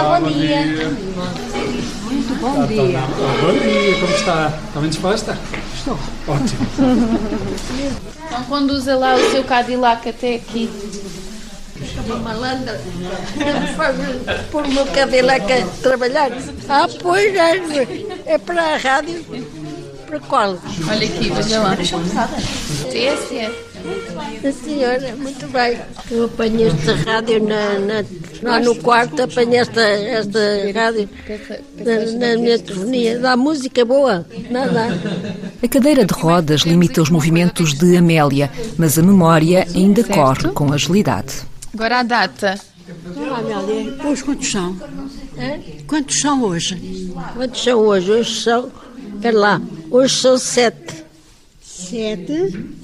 Olá, bom dia. Muito bom dia. Bom dia, como está? Está bem disposta? Estou. Ótimo. Então conduza lá o seu Cadillac até aqui. malandra, faz pôr o meu Cadillac a trabalhar. Ah, pois é, é para a rádio. Para qual? Olha aqui, veja lá. TSF. A senhora, muito bem. Eu apanhei esta rádio na, na, lá no quarto, apanhei esta, esta rádio na, na minha telefonia. Dá música boa, nada. A cadeira de rodas limita os movimentos de Amélia, mas a memória ainda corre com agilidade. Agora a data. Olá, Amélia. Hoje quantos são? Hã? Quantos são hoje? Quantos são hoje? Hoje são, espera lá, hoje são sete. Sete.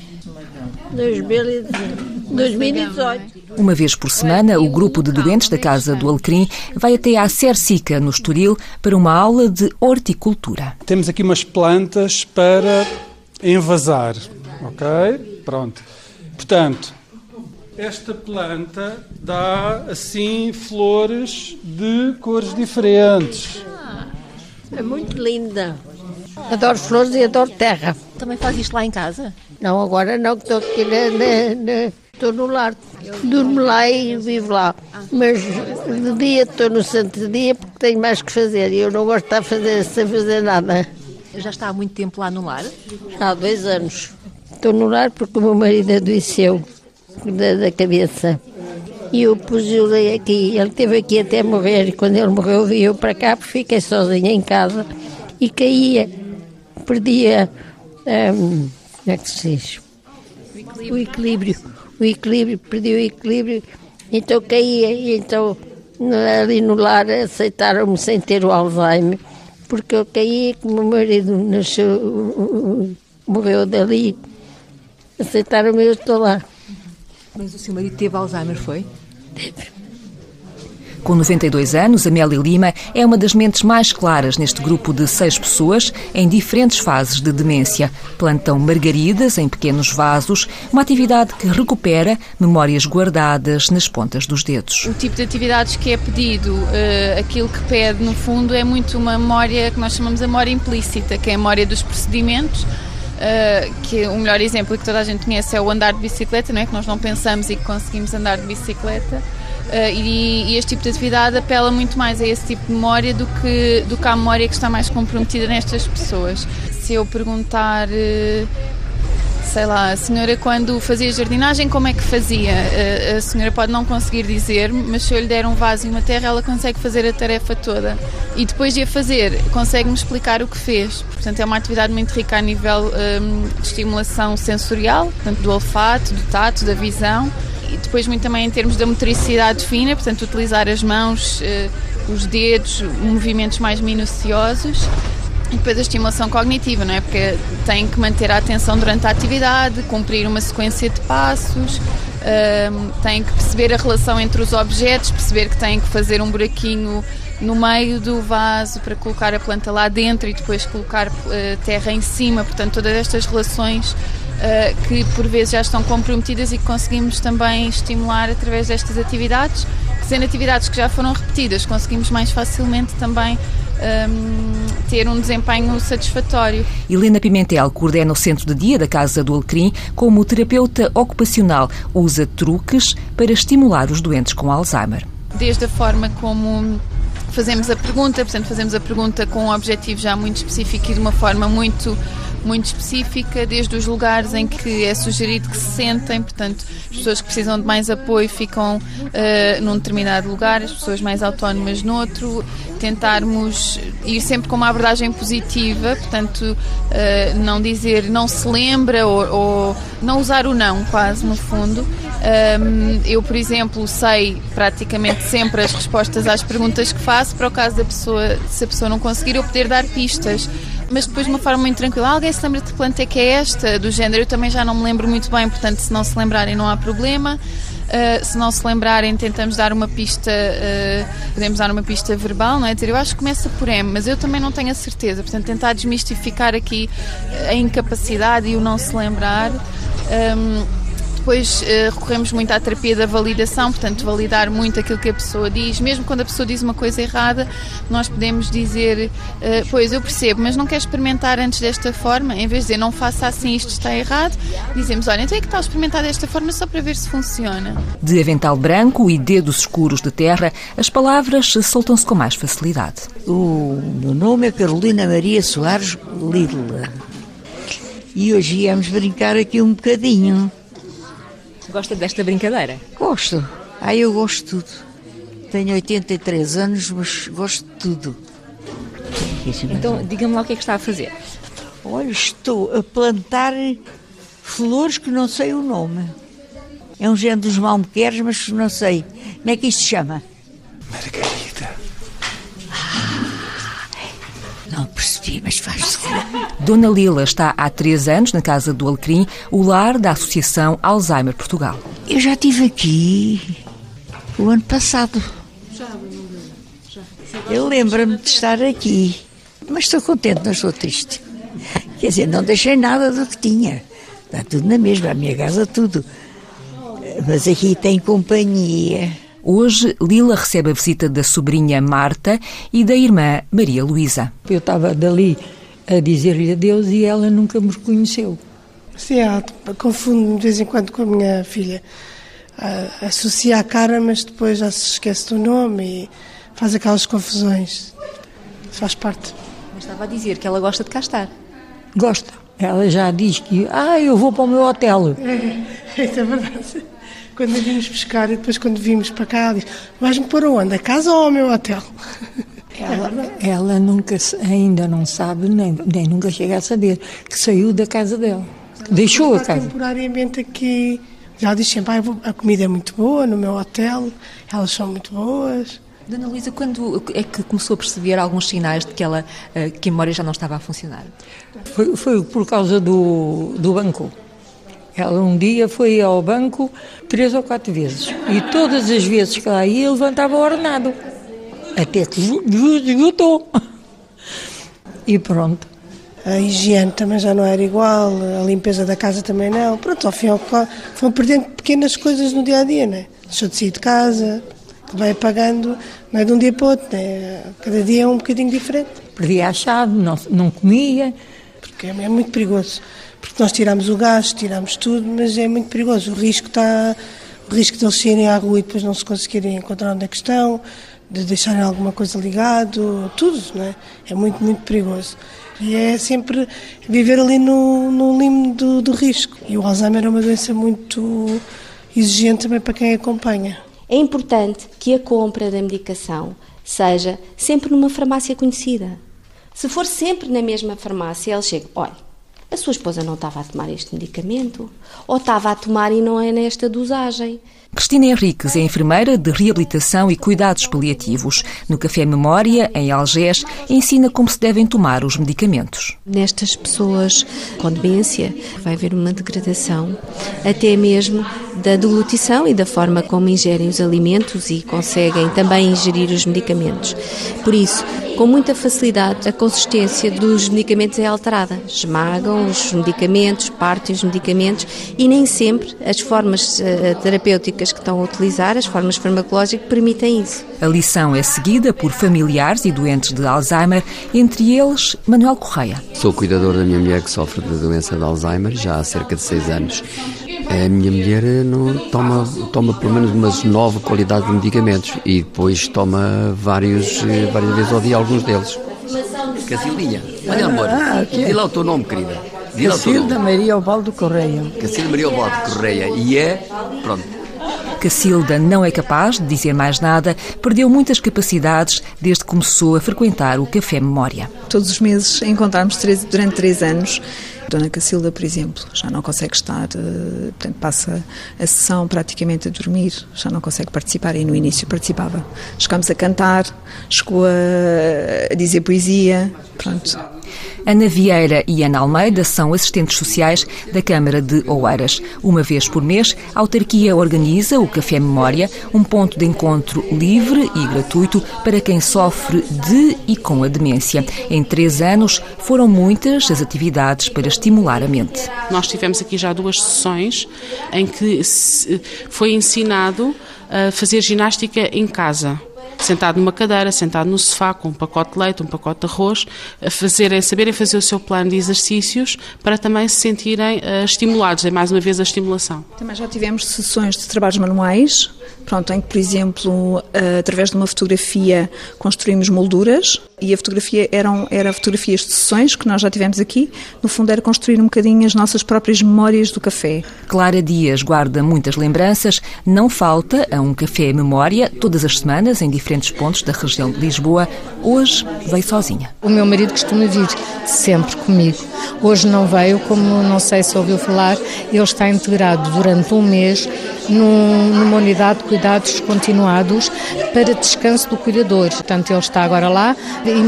2018. Uma vez por semana, o grupo de doentes da Casa do Alecrim vai até à Cercica, no Estoril, para uma aula de horticultura. Temos aqui umas plantas para envasar, ok? Pronto. Portanto, esta planta dá assim flores de cores diferentes. É muito linda. Adoro flores e adoro terra. Também faz isto lá em casa? Não, agora não, que estou aqui na, na- na- estou no lar. Durmo lá e vivo lá. Mas de dia estou no de dia porque tenho mais que fazer. E eu não gosto de estar a fazer, sem fazer nada. Já está há muito tempo lá no lar? Já há dois anos. Estou no lar porque o meu marido adoeceu da, da cabeça. E eu pus-o aqui. Ele esteve aqui até morrer. E quando ele morreu, vi eu para cá porque fiquei sozinha em casa. E caía. Perdia. hum, como é que se diz? O equilíbrio. O equilíbrio. Perdi o equilíbrio. Então caía. E então ali no lar aceitaram-me sem ter o Alzheimer. Porque eu caí, como o meu marido nasceu, morreu dali. Aceitaram-me, eu estou lá. Mas o seu marido teve Alzheimer, foi? Com 92 anos, Amélia Lima é uma das mentes mais claras neste grupo de seis pessoas em diferentes fases de demência. Plantam margaridas em pequenos vasos, uma atividade que recupera memórias guardadas nas pontas dos dedos. O tipo de atividades que é pedido, eh, aquilo que pede, no fundo, é muito uma memória que nós chamamos de memória implícita, que é a memória dos procedimentos. eh, que o melhor exemplo que toda a gente conhece é o andar de bicicleta, não é? que nós não pensamos e que conseguimos andar de bicicleta. Eh, e, este tipo de atividade apela muito mais a esse tipo de memória do que, do que à memória que está mais comprometida nestas pessoas. Se eu perguntar eh, sei lá, a senhora quando fazia jardinagem, como é que fazia? A, a senhora pode não conseguir dizer, mas se eu lhe der um vaso e uma terra, ela consegue fazer a tarefa toda. E depois de a fazer, consegue-me explicar o que fez. Portanto, é uma atividade muito rica a nível hum, de estimulação sensorial, portanto, do olfato, do tato, da visão. E depois muito também em termos da motricidade fina, portanto, utilizar as mãos, eh, os dedos, movimentos mais minuciosos. E depois a estimulação cognitiva, não é? Porque tem que manter a atenção durante a atividade, cumprir uma sequência de passos, tem que perceber a relação entre os objetos, perceber que tem que fazer um buraquinho no meio do vaso para colocar a planta lá dentro e depois colocar eh, terra em cima. Portanto, todas estas relações eh, que por vezes já estão comprometidas e que conseguimos também estimular através destas atividades, que sendo atividades que já foram repetidas, conseguimos mais facilmente também hum, ter um desempenho satisfatório. Helena Pimentel coordena o centro de dia da Casa do Alecrim como terapeuta ocupacional. Usa truques para estimular os doentes com Alzheimer. Desde a forma como fazemos a pergunta, portanto, fazemos a pergunta com um objetivo já muito específico e de uma forma muito muito específica, desde os lugares em que é sugerido que se sentem, portanto, as pessoas que precisam de mais apoio ficam uh, num determinado lugar, as pessoas mais autónomas noutro, tentarmos ir sempre com uma abordagem positiva, portanto, uh, não dizer não se lembra ou, ou, não usar o não, quase no fundo. Um, eu, por exemplo, sei praticamente sempre as respostas às perguntas que faço, para o caso da pessoa, se a pessoa não conseguir, eu poder dar pistas mas depois de uma forma muito tranquila. Alguém se lembra de que planta é que é esta? Do género, eu também já não me lembro muito bem, portanto, se não se lembrarem, não há problema. Uh, se não se lembrarem, tentamos dar uma pista, uh, podemos dar uma pista verbal, não é? Dizer, eu acho que começa por M, mas eu também não tenho a certeza. Portanto, tentar desmistificar aqui a incapacidade e o não se lembrar. Um, Depois uh, recorremos muito à terapia da validação, portanto, validar muito aquilo que a pessoa diz. Mesmo quando a pessoa diz uma coisa errada, nós podemos dizer: uh, Pois, eu percebo, mas não quer experimentar antes desta forma? Em vez de dizer não faça assim, isto está errado, dizemos: Olha, então é que está a experimentar desta forma só para ver se funciona. De avental branco e dedos escuros de terra, as palavras soltam-se com mais facilidade. O meu nome é Carolina Maria Soares Lila. E hoje íamos brincar aqui um bocadinho. Gosta desta brincadeira? Gosto. Ah, eu gosto de tudo. Tenho 83 anos, mas gosto de tudo. Então, diga-me lá o que é que está a fazer. Olha, estou a plantar flores que não sei o nome. É um género dos malmequeres, mas não sei. Como é que isto se chama? Margarida. Não percebi, mas faz Dona Lila está há três anos na Casa do Alecrim, o lar da Associação Alzheimer Portugal. Eu já estive aqui o ano passado. Eu lembro-me de estar aqui, mas estou contente, não estou triste. Quer dizer, não deixei nada do que tinha. Está tudo na mesma, a minha casa, tudo. Mas aqui tem companhia. Hoje, Lila recebe a visita da sobrinha Marta e da irmã Maria Luísa. Eu estava dali a dizer-lhe adeus e ela nunca me reconheceu. Sim, ela confunde de vez em quando com a minha filha. Associa a cara, mas depois já se esquece do nome e faz aquelas confusões. Faz parte. Mas estava a dizer que ela gosta de cá estar. Gosta. Ela já diz que, ah, eu vou para o meu hotel. É, é verdade. Quando vimos pescar e depois quando vimos para cá, diz, vais-me pôr onde? A casa ou ao meu hotel? Ela, ela nunca, ainda não sabe, nem, nem nunca chega a saber, que saiu da casa dela. Deixou a casa. temporariamente aqui, já diz sempre, ah, a comida é muito boa no meu hotel, elas são muito boas. Dona Luísa, quando é que começou a perceber alguns sinais de que, ela, eh, que a memória já não estava a funcionar? Foi, foi por causa do, do banco. Ela um dia foi ao banco três ou quatro vezes e todas as vezes que lá ia levantava o ordenado. Até que esgotou. E pronto. A higiene também já não era igual, a limpeza da casa também não. Pronto, ao fim e ao cabo, foram perdendo pequenas coisas no dia a dia, né? Deixou de sair de casa, vai apagando, não é de um dia para o outro, né? Cada dia é um bocadinho diferente. Perdia a chave, não, não comia. Porque é, é muito perigoso. Porque nós tiramos o gás, tiramos tudo, mas é muito perigoso. O risco está. O risco de eles saírem à rua e depois não se conseguirem encontrar onde é que estão de deixarem alguma coisa ligado, tudo, não é? É muito, muito perigoso. E é sempre viver ali no, no limite do, do risco. E o Alzheimer é uma doença muito exigente também para quem acompanha. É importante que a compra da medicação seja sempre numa farmácia conhecida. Se for sempre na mesma farmácia, ele chega, olha, a sua esposa não estava a tomar este medicamento, ou estava a tomar e não é nesta dosagem. Cristina Henriques é enfermeira de reabilitação e cuidados paliativos. No Café Memória, em Algés, ensina como se devem tomar os medicamentos. Nestas pessoas com demência, vai haver uma degradação, até mesmo da deglutição e da forma como ingerem os alimentos e conseguem também ingerir os medicamentos. Por isso, com muita facilidade, a consistência dos medicamentos é alterada. Esmagam os medicamentos, partem os medicamentos e nem sempre as formas uh, terapêuticas que estão a utilizar, as formas farmacológicas, permitem isso. A lição é seguida por familiares e doentes de Alzheimer, entre eles Manuel Correia. Sou cuidador da minha mulher que sofre da doença de Alzheimer já há cerca de seis anos. A minha mulher não toma, toma pelo menos umas nove qualidades de medicamentos e depois toma vários, eh, várias vezes ao dia alguns deles. Cacildinha, olha amor, ah, diz lá o teu nome, querida. Cacilda Maria Obaldo Correia. Cacilda Maria Obaldo Correia. E é, pronto, Cacilda não é capaz de dizer mais nada, perdeu muitas capacidades desde que começou a frequentar o Café Memória. Todos os meses encontramos durante três anos. Dona Cacilda, por exemplo, já não consegue estar, eh, portanto, passa a sessão praticamente a dormir, já não consegue participar e no início participava. Chegámos a cantar, chegou a dizer poesia, pronto. Ana Vieira e Ana Almeida são assistentes sociais da Câmara de Oeiras. Uma vez por mês, a autarquia organiza o Café Memória, um ponto de encontro livre e gratuito para quem sofre de e com a demência. Em três anos, foram muitas as atividades para estimular a mente. Nós tivemos aqui já duas sessões em que foi ensinado a fazer ginástica em casa sentado numa cadeira, sentado no sofá, com um pacote de leite, um pacote de arroz, a fazerem, saberem fazer o seu plano de exercícios para também se sentirem uh, estimulados. É mais uma vez a estimulação. Também já tivemos sessões de trabalhos manuais, pronto, em que, por exemplo, uh, através de uma fotografia construímos molduras e a fotografia eram era fotografias de sessões que nós já tivemos aqui. No fundo, era construir um bocadinho as nossas próprias memórias do café. Clara Dias guarda muitas lembranças. Não falta a um café memória todas as semanas em diferentes pontos da região de Lisboa. Hoje veio sozinha. O meu marido costuma vir sempre comigo. Hoje não veio, como não sei se ouviu falar, ele está integrado durante um mês num, numa unidade de cuidados continuados para descanso do cuidador. Portanto, ele está agora lá,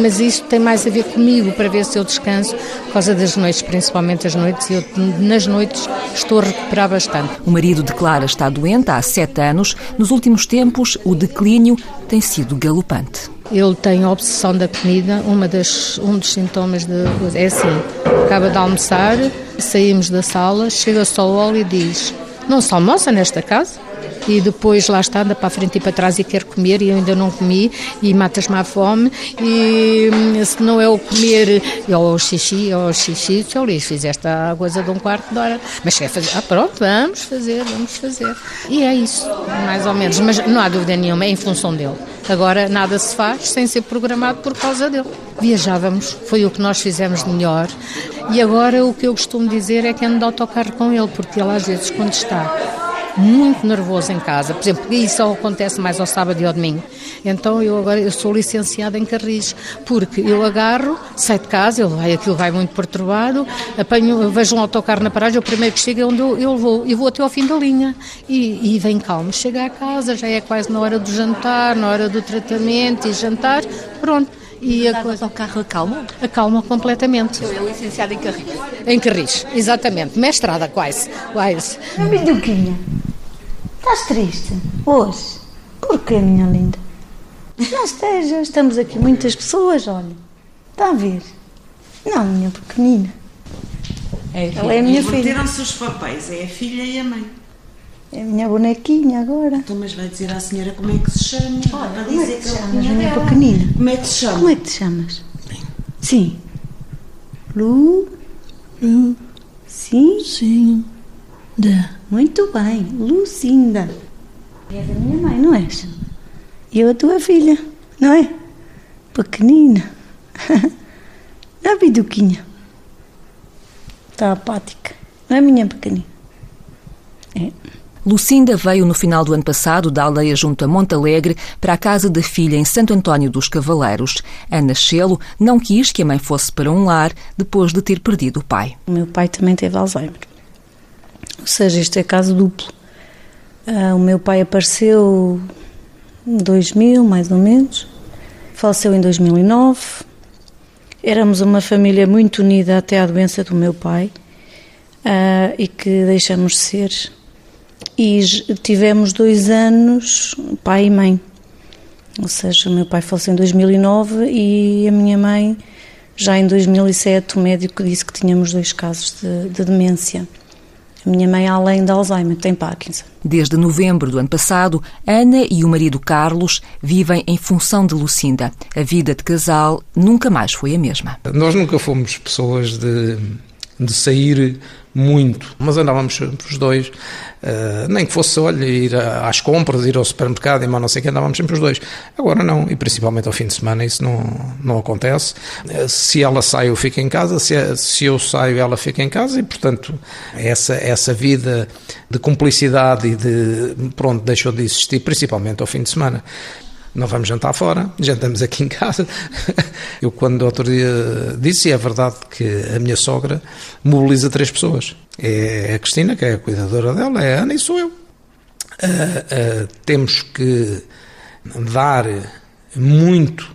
mas isso tem mais a ver comigo, para ver se eu descanso por causa das noites, principalmente as noites, e eu nas noites estou a recuperar bastante. O marido de Clara está doente há sete anos. Nos últimos tempos, o declínio tem sido galopante. Ele tem a obsessão da comida, uma das, um dos sintomas de, é assim, acaba de almoçar, saímos da sala, chega só o óleo e diz, não se almoça nesta casa? E depois lá está, anda para a frente e para trás e quer comer e eu ainda não comi e matas-me à fome e hum, se não é o comer ou o xixi, ou o xixi, seu Luís, fizeste a coisa de um quarto de hora, mas quer fazer, ah pronto, vamos fazer, vamos fazer. E é isso, mais ou menos, mas não há dúvida nenhuma, é em função dele. Agora nada se faz sem ser programado por causa dele. Viajávamos, foi o que nós fizemos de melhor. E agora o que eu costumo dizer é que ando de autocarro com ele, porque ele às vezes quando está muito nervoso em casa. Por exemplo, isso só acontece mais ao sábado e ao domingo. Então eu agora eu sou licenciada em Carris, porque eu agarro, saio de casa, ele vai, aquilo vai muito perturbado, apanho, vejo um autocarro na paragem, o primeiro que chega é onde eu, eu vou, eu vou até ao fim da linha e, e vem calmo. Chega a casa, já é quase na hora do jantar, na hora do tratamento e jantar, pronto. E a coisa ao carro acalma? Acalma completamente. Eu é licenciada em Carris. Em Carris, exatamente. Mestrada quase. quase. Biduquinha. Estás triste? Hoje? Porquê, minha linda? Não esteja, estamos aqui muitas pessoas, olha. Está a ver? Não, minha pequenina. É Ela é a minha filha. Inverteram-se os papéis, é a filha e a mãe. É a minha bonequinha agora. Então, mas vai dizer à senhora como é que se chama? Olha, para como é dizer é que, que te chamas, minha dela. pequenina? Como é que te chama? Como é que te chamas? Sim. Lu? Lu? Sim? Sim. Da. Muito bem, Lucinda. É da minha mãe, não és? E eu a tua filha, não é? Pequenina. a biduquinha. Está apática. Não é minha pequenina? É. Lucinda veio no final do ano passado da aldeia junto a Montalegre para a casa da filha em Santo António dos Cavaleiros. Ana Chelo não quis que a mãe fosse para um lar depois de ter perdido o pai. O meu pai também teve Alzheimer. Ou seja, isto é caso duplo. Uh, o meu pai apareceu em 2000, mais ou menos. Faleceu em 2009. Éramos uma família muito unida até à doença do meu pai uh, e que deixamos de ser. E tivemos dois anos, pai e mãe. Ou seja, o meu pai faleceu em 2009 e a minha mãe, já em 2007, o médico disse que tínhamos dois casos de, de demência. A minha mãe, além de Alzheimer, tem Parkinson. Desde novembro do ano passado, Ana e o marido Carlos vivem em função de Lucinda. A vida de casal nunca mais foi a mesma. Nós nunca fomos pessoas de, de sair muito, mas andávamos sempre os dois, uh, nem que fosse, olha, ir às compras, ir ao supermercado e mais não sei o que, andávamos sempre os dois. Agora não, e principalmente ao fim de semana isso não, não acontece. Uh, se ela sai, eu fico em casa, se, se eu saio, ela fica em casa e, portanto, essa, essa vida de cumplicidade e de, pronto, deixou de existir, principalmente ao fim de semana não vamos jantar fora, jantamos aqui em casa. Eu, quando outro dia disse, e é verdade que a minha sogra mobiliza três pessoas. É a Cristina, que é a cuidadora dela, é a Ana e sou eu. Uh, uh, temos que dar muito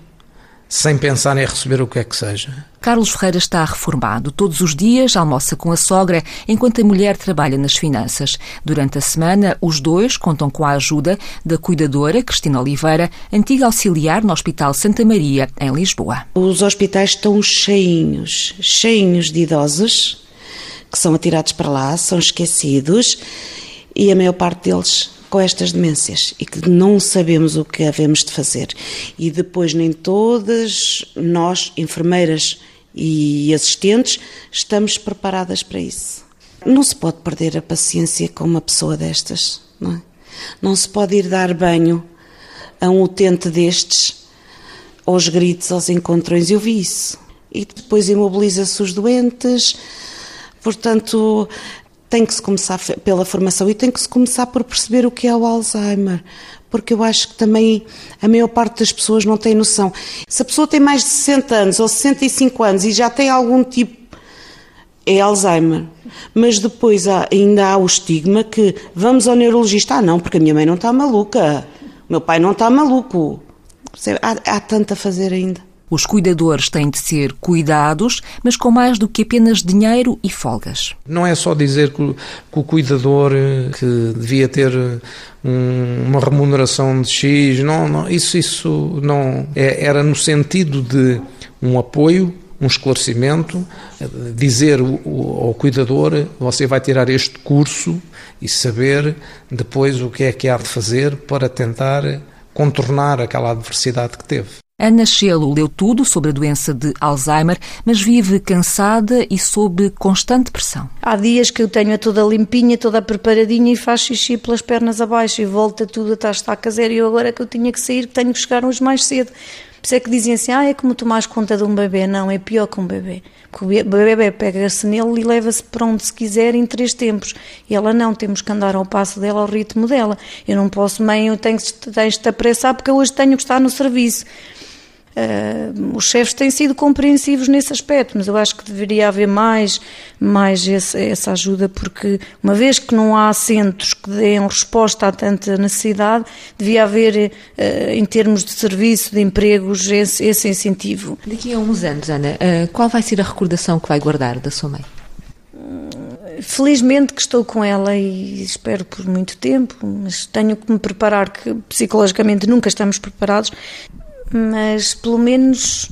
sem pensar em receber o que é que seja. Carlos Ferreira está reformado. Todos os dias almoça com a sogra, enquanto a mulher trabalha nas finanças. Durante a semana, os dois contam com a ajuda da cuidadora Cristina Oliveira, antiga auxiliar no Hospital Santa Maria, em Lisboa. Os hospitais estão cheinhos, cheinhos de idosos que são atirados para lá, são esquecidos e a maior parte deles com estas demências e que não sabemos o que havemos de fazer. E depois nem todas nós, enfermeiras e assistentes, estamos preparadas para isso. Não se pode perder a paciência com uma pessoa destas, não é? Não se pode ir dar banho a um utente destes, aos gritos, aos encontrões. Eu vi isso. E depois imobiliza-se os doentes. Portanto, tem que se começar pela formação e tem que se começar por perceber o que é o Alzheimer, porque eu acho que também a maior parte das pessoas não tem noção. Se a pessoa tem mais de 60 anos ou 65 anos e já tem algum tipo é Alzheimer. Mas depois há, ainda há o estigma que vamos ao neurologista. Ah, não, porque a minha mãe não está maluca, o meu pai não está maluco. Há, há tanto a fazer ainda. Os cuidadores têm de ser cuidados, mas com mais do que apenas dinheiro e folgas. Não é só dizer que, o cuidador eh, que devia ter um, uma remuneração de X, não, não isso, isso não é, era no sentido de um apoio um esclarecimento, eh, dizer ao cuidador: você vai tirar este curso e saber depois o que é que há de fazer para tentar contornar aquela adversidade que teve. Ana Chelo leu tudo sobre a doença de Alzheimer, mas vive cansada e sob constante pressão. Há dias que eu tenho a toda limpinha, toda preparadinha e faz xixi pelas pernas abaixo e volta tudo a estar a zero. E eu agora que eu tinha que sair, tenho que chegar uns mais cedo. Por isso é que dizem assim, ah, é como tomares conta de um bebê. Não, é pior que um bebê. Porque o bebê pega-se nele e leva-se para onde se quiser em três tempos. E ela não, temos que andar ao passo dela, ao ritmo dela. Eu não posso, mãe, eu tenho que te apressar porque hoje tenho que estar no serviço. Uh, os chefes têm sido compreensivos nesse aspecto, mas eu acho que deveria haver mais, mais esse, essa ajuda, porque uma vez que não há centros que deem resposta a tanta necessidade, devia haver, uh, em termos de serviço, de empregos, esse, esse, incentivo. Daqui a uns anos, Ana, uh, qual vai ser a recordação que vai guardar da sua mãe? Felizmente que estou com ela e espero por muito tempo, mas tenho que me preparar, que psicologicamente nunca estamos preparados mas pelo menos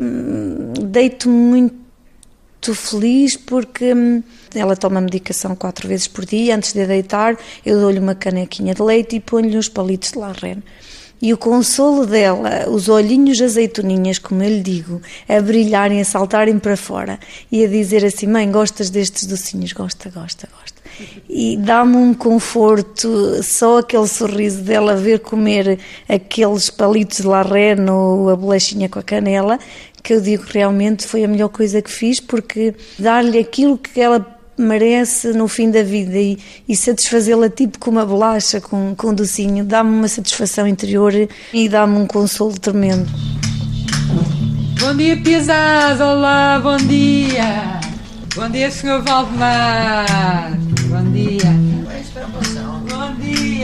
hum, deito muito feliz porque hum, ela toma medicação quatro vezes por dia. Antes de deitar, eu dou-lhe uma canequinha de leite e ponho-lhe uns palitos de larreno. E o consolo dela, os olhinhos azeitoninhas, como eu lhe digo, a brilharem, a saltarem para fora e a dizer assim: Mãe, gostas destes docinhos? Gosta, gosta, gosta. E dá-me um conforto, só aquele sorriso dela ver comer aqueles palitos de larreno ou a bolachinha com a canela, que eu digo realmente foi a melhor coisa que fiz, porque dar-lhe aquilo que ela merece no fim da vida e, e satisfazê-la tipo com uma bolacha, com, com um docinho, dá-me uma satisfação interior e dá-me um consolo tremendo. Bom dia, Piazada! Olá, bom dia! Bom dia, Sr. Valdemar! Bom dia!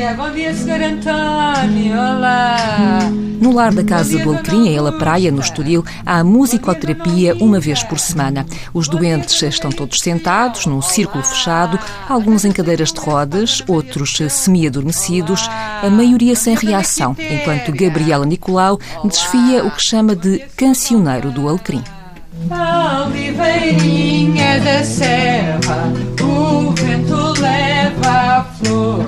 Bom dia, bom dia, Sr. António, olá! No lar da Casa do Alecrim, em Ela Praia, no Estoril, há musicoterapia uma vez por semana. Os doentes estão todos sentados, num círculo fechado, alguns em cadeiras de rodas, outros semi-adormecidos, a maioria sem reação, enquanto Gabriela Nicolau desfia o que chama de cancioneiro do Alecrim. Oliveirinha da serra, o vento leva a flor.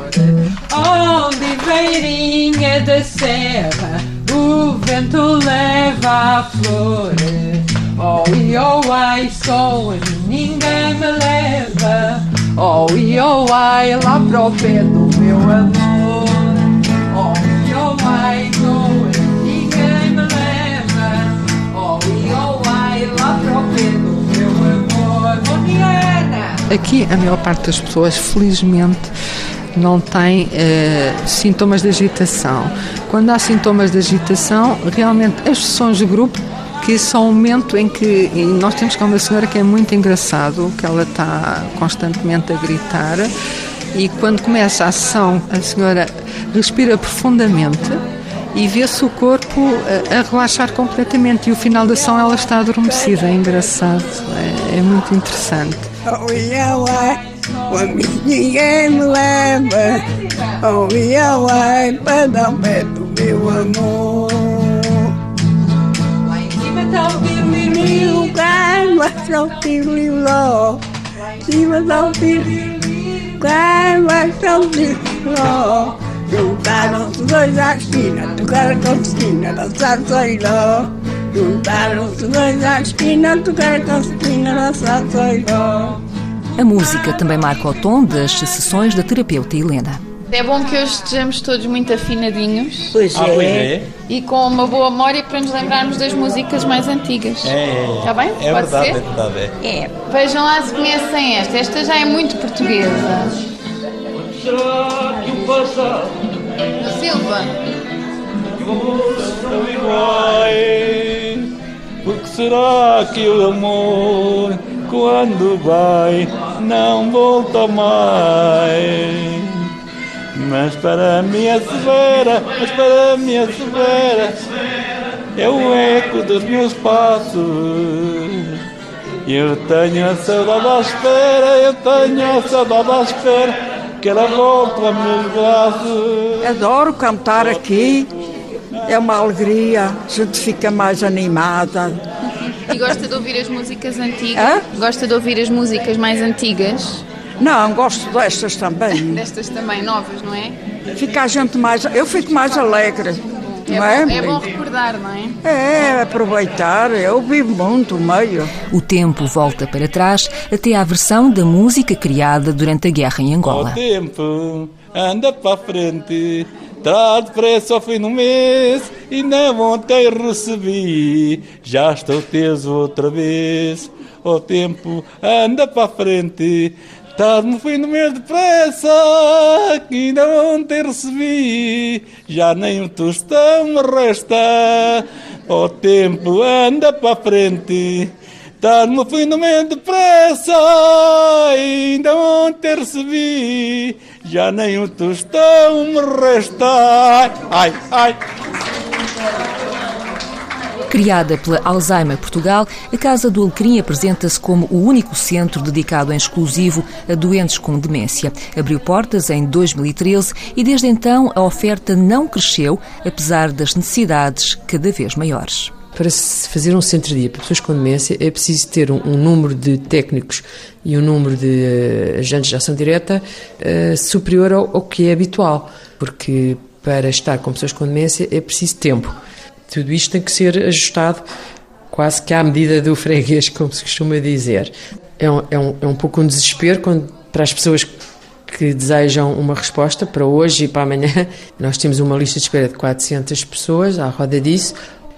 Oliveirinha da serra, o vento leva a flor. Oh, e oh, ai, sou ninguém me leva. Oh, e oh, ai, lá para o pé do meu amor. Oh, Aqui, a maior parte das pessoas, felizmente, não tem eh, sintomas de agitação. Quando há sintomas de agitação, realmente as sessões de grupo que são um momento em que nós temos cá uma senhora que é muito engraçado, que ela está constantemente a gritar e quando começa a sessão a senhora respira profundamente e vê-se o corpo a, a, relaxar completamente e o final da ação ela está adormecida. É engraçado, é, é muito interessante. Oh, yeah, ninguém me leva, oh, yeah, para dar pé do meu amor. Lá em cima está o piruliro, calma, está o piruliro, cima está o piruliro, calma, está o piruliro. Juntaram-se dois à esquina, tocaram com soiló. Juntaram-se dois à esquina, tocaram esquina, dançar soiló. A música também marca o tom das sessões da terapeuta Helena. É bom que hoje estejamos todos muito afinadinhos. Pois é. Ah, pois é. E com uma boa memória para nos lembrarmos das músicas mais antigas. É. Está bem? É Pode verdade, ser? é verdade. É. é. Vejam lá se conhecem esta. Esta já é muito portuguesa. Será que o passado do Silva será que o amor quando vai não volta mais Mas para minha severa, mas para minha severa É o eco dos meus passos eu tenho a saudade à espera, eu tenho a saudade à espera que ela volte a meus braços. Adoro cantar aqui, é uma alegria, a gente fica mais animada. E gosta de ouvir as músicas antigas? Hã? Gosta de ouvir as músicas mais antigas? Não, gosto destas também. destas também, novas, não é? Fica a gente mais. Eu fico mais alegre. É, não é, bom, é bom recordar, não é? É, aproveitar. Eu vivo muito o meio. O tempo volta para trás até à versão da música criada durante a guerra em Angola. O tempo anda para frente. Traz depressa ao fim do mês e não ontem recebi. Já estou teso outra vez. O tempo anda para frente. Estás no fim do depressa, que ainda ontem recebi, já nem um tostão me resta, o tempo anda para frente. Estás no fim do depressa, ainda ontem recebi, já nem um tostão me resta. Ai, ai. Criada pela Alzheimer Portugal, a Casa do Alecrim apresenta-se como o único centro dedicado em exclusivo a doentes com demência. Abriu portas em 2013 e desde então a oferta não cresceu, apesar das necessidades cada vez maiores. Para se fazer um centro-dia para pessoas com demência é preciso ter um, um, número de técnicos e um número de uh, agentes de ação direta uh, superior ao, ao que é habitual, porque para estar com pessoas com demência é preciso tempo. Tudo isto tem que ser ajustado quase que à medida do freguês, como se costuma dizer. É um, é um, é um pouco um desespero quando, para as pessoas que desejam uma resposta para hoje e para amanhã. Nós temos uma lista de espera de 400 pessoas à roda disso.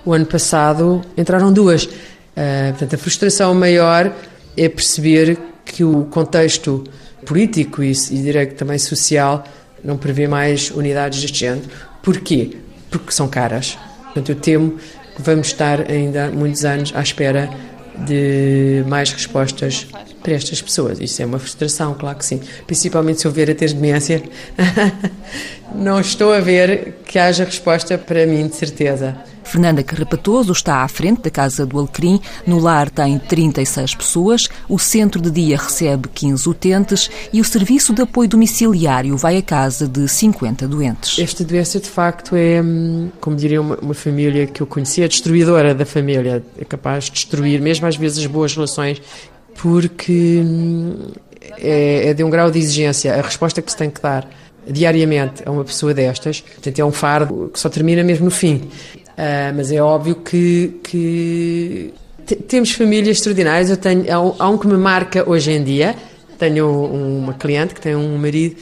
O ano passado entraram duas. Uh, portanto, a frustração maior é perceber que o contexto político e, e direito também social não prevê mais unidades deste género. Porquê? Porque são caras. Portanto, eu temo que vamos estar ainda muitos anos à espera de mais respostas para estas pessoas. Isso é uma frustração, claro que sim. Principalmente se eu ver a ter demência, não estou a ver que haja resposta para mim, de certeza. Fernanda Carrapatoso está à frente da Casa do Alecrim. No lar tem 36 pessoas, o centro de dia recebe 15 utentes e o serviço de apoio domiciliário vai à casa de 50 doentes. Esta doença, de facto, é, hum, como diria uma, uma família que eu conhecia, é destruidora da família. É capaz de destruir mesmo às vezes as boas relações, porque hum, é, é de um grau de exigência. A resposta que se tem que dar diariamente a uma pessoa destas, portanto é um fardo que só termina mesmo no fim. Uh, mas é óbvio que, que temos famílias extraordinárias. Eu tenho, há um, que me marca hoje em dia. Tenho uma cliente que tem um marido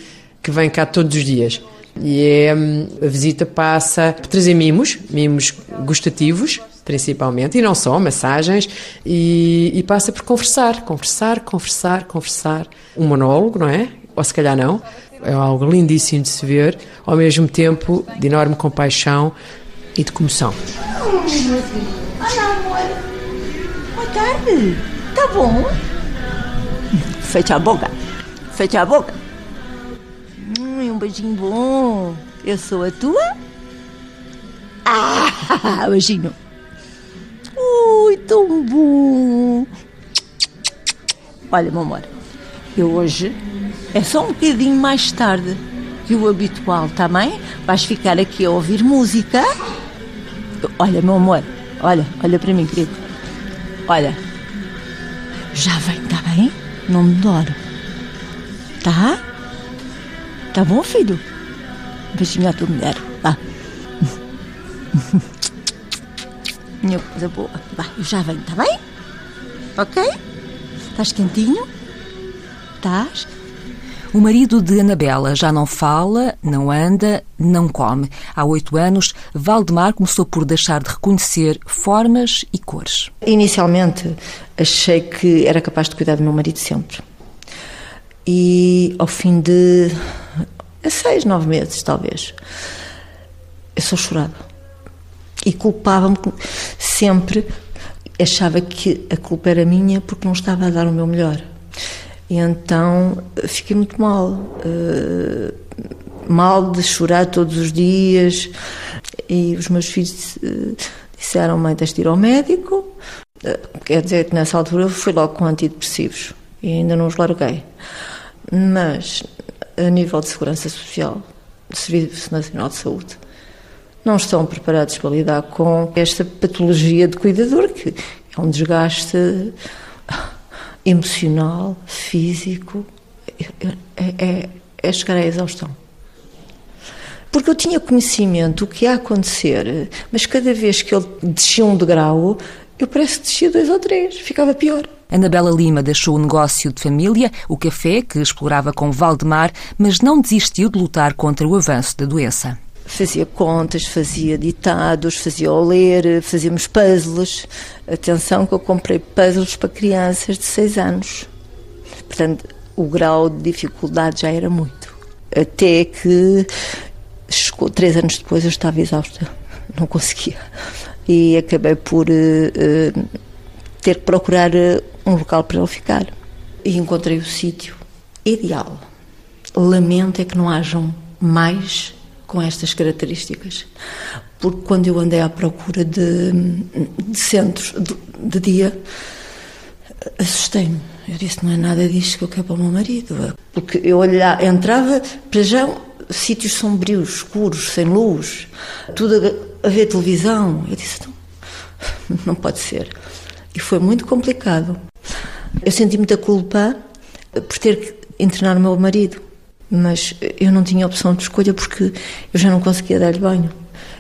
que vem cá todos os dias. E é, hum, a visita passa por trazer mimos, mimos gustativos, principalmente, e não só, massagens, e, e passa por conversar, conversar, conversar, conversar. Um monólogo, não é? Ou se calhar não. É algo lindíssimo de se ver, ao mesmo tempo de enorme compaixão, e de comoção. Olá, amor. Boa tarde. Tá bom? Fecha a boca. Fecha a boca. Hum, um beijinho bom. Eu sou a tua Ah, beijinho. Ui, tão bom. Olha, meu amor, eu hoje é só um bocadinho mais tarde que o habitual, tá bem? Vais ficar aqui a ouvir música. Olha, meu amor, olha, olha para mim, querido. Olha, já vem, tá bem? Não me demoro. Tá? Tá bom, filho? Beijinho à tua mulher. Vá. Minha coisa boa. Vai, eu já venho, tá bem? Ok? Estás quentinho? Estás? O marido de Anabela já não fala, não anda, não come. Há oito anos, Valdemar começou por deixar de reconhecer formas e cores. Inicialmente achei que era capaz de cuidar do meu marido sempre. E ao fim de seis, nove meses, talvez, eu só chorava. E culpava-me sempre. Achava que a culpa era minha porque não estava a dar o meu melhor. E então fiquei muito mal. Uh, mal de chorar todos os dias. E os meus filhos uh, disseram: mãe, tens de ir ao médico. Quer dizer que nessa altura eu fui logo com antidepressivos e ainda não os larguei. Mas, a nível de segurança social, Serviço Nacional de Saúde, não estão preparados para lidar com esta patologia de cuidador, que é um desgaste emocional, físico, é, é, é chegar à exaustão. Porque eu tinha conhecimento do que ia acontecer, mas cada vez que ele descia um degrau, eu parece que descia dois ou três, ficava pior. Anabela Lima deixou o negócio de família, o café, que explorava com Valdemar, mas não desistiu de lutar contra o avanço da doença. Fazia contas, fazia ditados, fazia o ler, fazíamos puzzles. Atenção que eu comprei puzzles para crianças de 6 anos. Portanto, o grau de dificuldade já era muito. Até que chegou, três anos depois eu estava exausta, não conseguia. E acabei por uh, ter que procurar uh, um local para ele ficar. E encontrei o sítio ideal. Lamento é que não hajam mais com estas características. Porque quando eu andei à procura de, de centros de, de dia, assustei-me. Eu disse: não é nada disto que eu quero para o meu marido. Porque eu olhava, entrava para já sítios sombrios, escuros, sem luz, tudo a, a ver televisão. Eu disse: não, não pode ser. E foi muito complicado. Eu senti muita culpa por ter que internar o meu marido mas eu não tinha opção de escolha porque eu já não conseguia dar-lhe banho.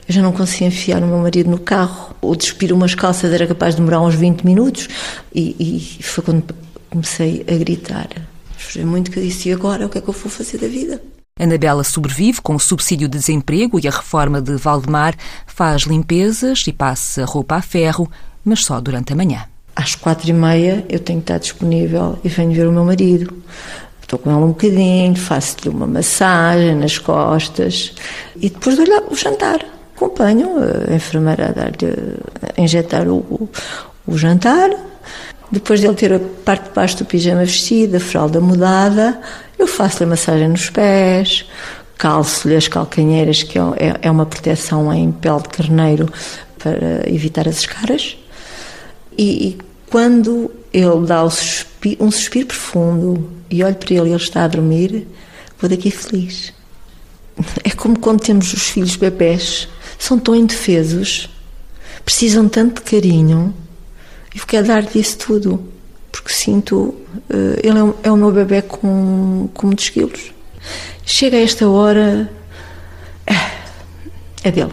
Eu já não conseguia enfiar o meu marido no carro. Ou despir umas calças era capaz de demorar uns 20 minutos. E, e foi quando comecei a gritar. Foi muito que eu disse: e agora? O que é que eu vou fazer da vida? Anabela sobrevive com o subsídio de desemprego e a reforma de Valdemar, faz limpezas e passa roupa a ferro, mas só durante a manhã. Às quatro e meia eu tenho que estar disponível e venho ver o meu marido. Estou com ela um bocadinho, faço-lhe uma massagem nas costas e depois dou-lhe o jantar. Acompanho a enfermeira a dar-lhe, a injetar o, o, o jantar. Depois dele ter a parte de baixo do pijama vestida, a fralda mudada, eu faço-lhe a massagem nos pés, calço-lhe as calcanheiras, que é, é, é uma proteção em pele de carneiro para evitar as escaras. E, e quando ele dá suspiro, um suspiro profundo e olho para ele e ele está a dormir, vou daqui feliz. É como quando temos os filhos bebés, são tão indefesos, precisam tanto de carinho, e quero dar-lhe isso tudo, porque sinto, uh, ele é, um, é o meu bebê com, com muitos quilos. Chega a esta hora, é dele.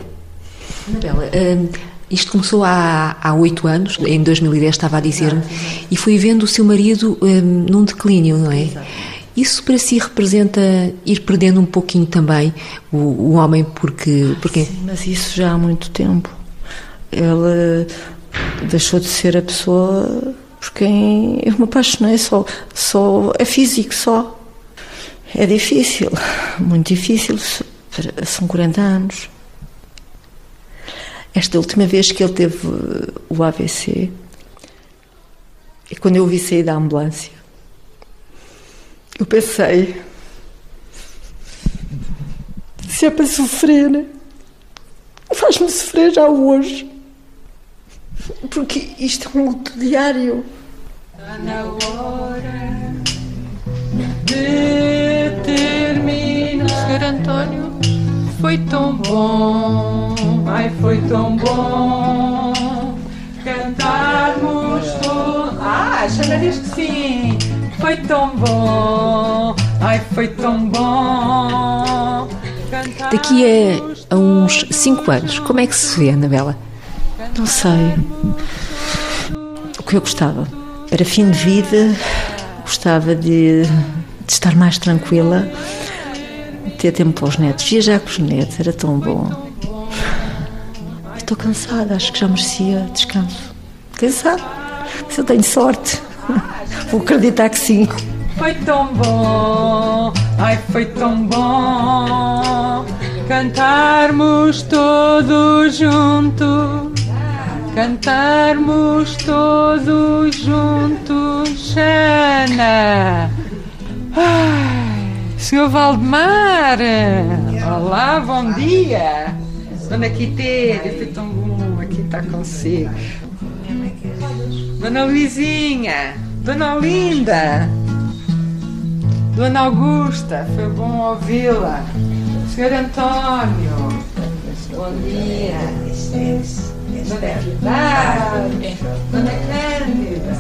Anabela, uh, isto começou há, há oito anos, em 2010 estava a dizer-me, e foi vendo o seu marido um, num declínio, não é? Exato. Isso para si representa ir perdendo um pouquinho também o, o homem, porque, porque. Sim, mas isso já há muito tempo. Ele deixou de ser a pessoa por quem eu me apaixonei, só, só é físico só. É difícil, muito difícil. São 40 anos. Esta última vez que ele teve o AVC, e quando eu o vi sair da ambulância, eu pensei: se é para sofrer, faz-me sofrer já hoje. Porque isto é um luto diário. Está na hora de terminar. Senhor António, foi tão bom, ai, foi tão bom cantarmos todos. Ah, Xana diz que sim. Foi tão bom, ai, foi tão bom. Daqui a, a uns 5 anos, como é que se vê, Anabela? Não sei. O que eu gostava era fim de vida, gostava de, de estar mais tranquila, ter tempo para os netos, viajar com os netos, era tão bom. Estou cansada, acho que já merecia descanso. Sabe? Se eu tenho sorte, vou acreditar que sim. Foi tão bom, ai, foi tão bom cantarmos todos juntos. Cantarmos todos juntos, Ana. Ai, Senhor Valdemar, olá, bom dia. Dona foi tão bom aqui estar consigo. Dona Luizinha, Dona Olinda, Dona Augusta, foi bom ouvi-la. Senhor Antônio, bom dia. Dona Piedade, Dona Cândida.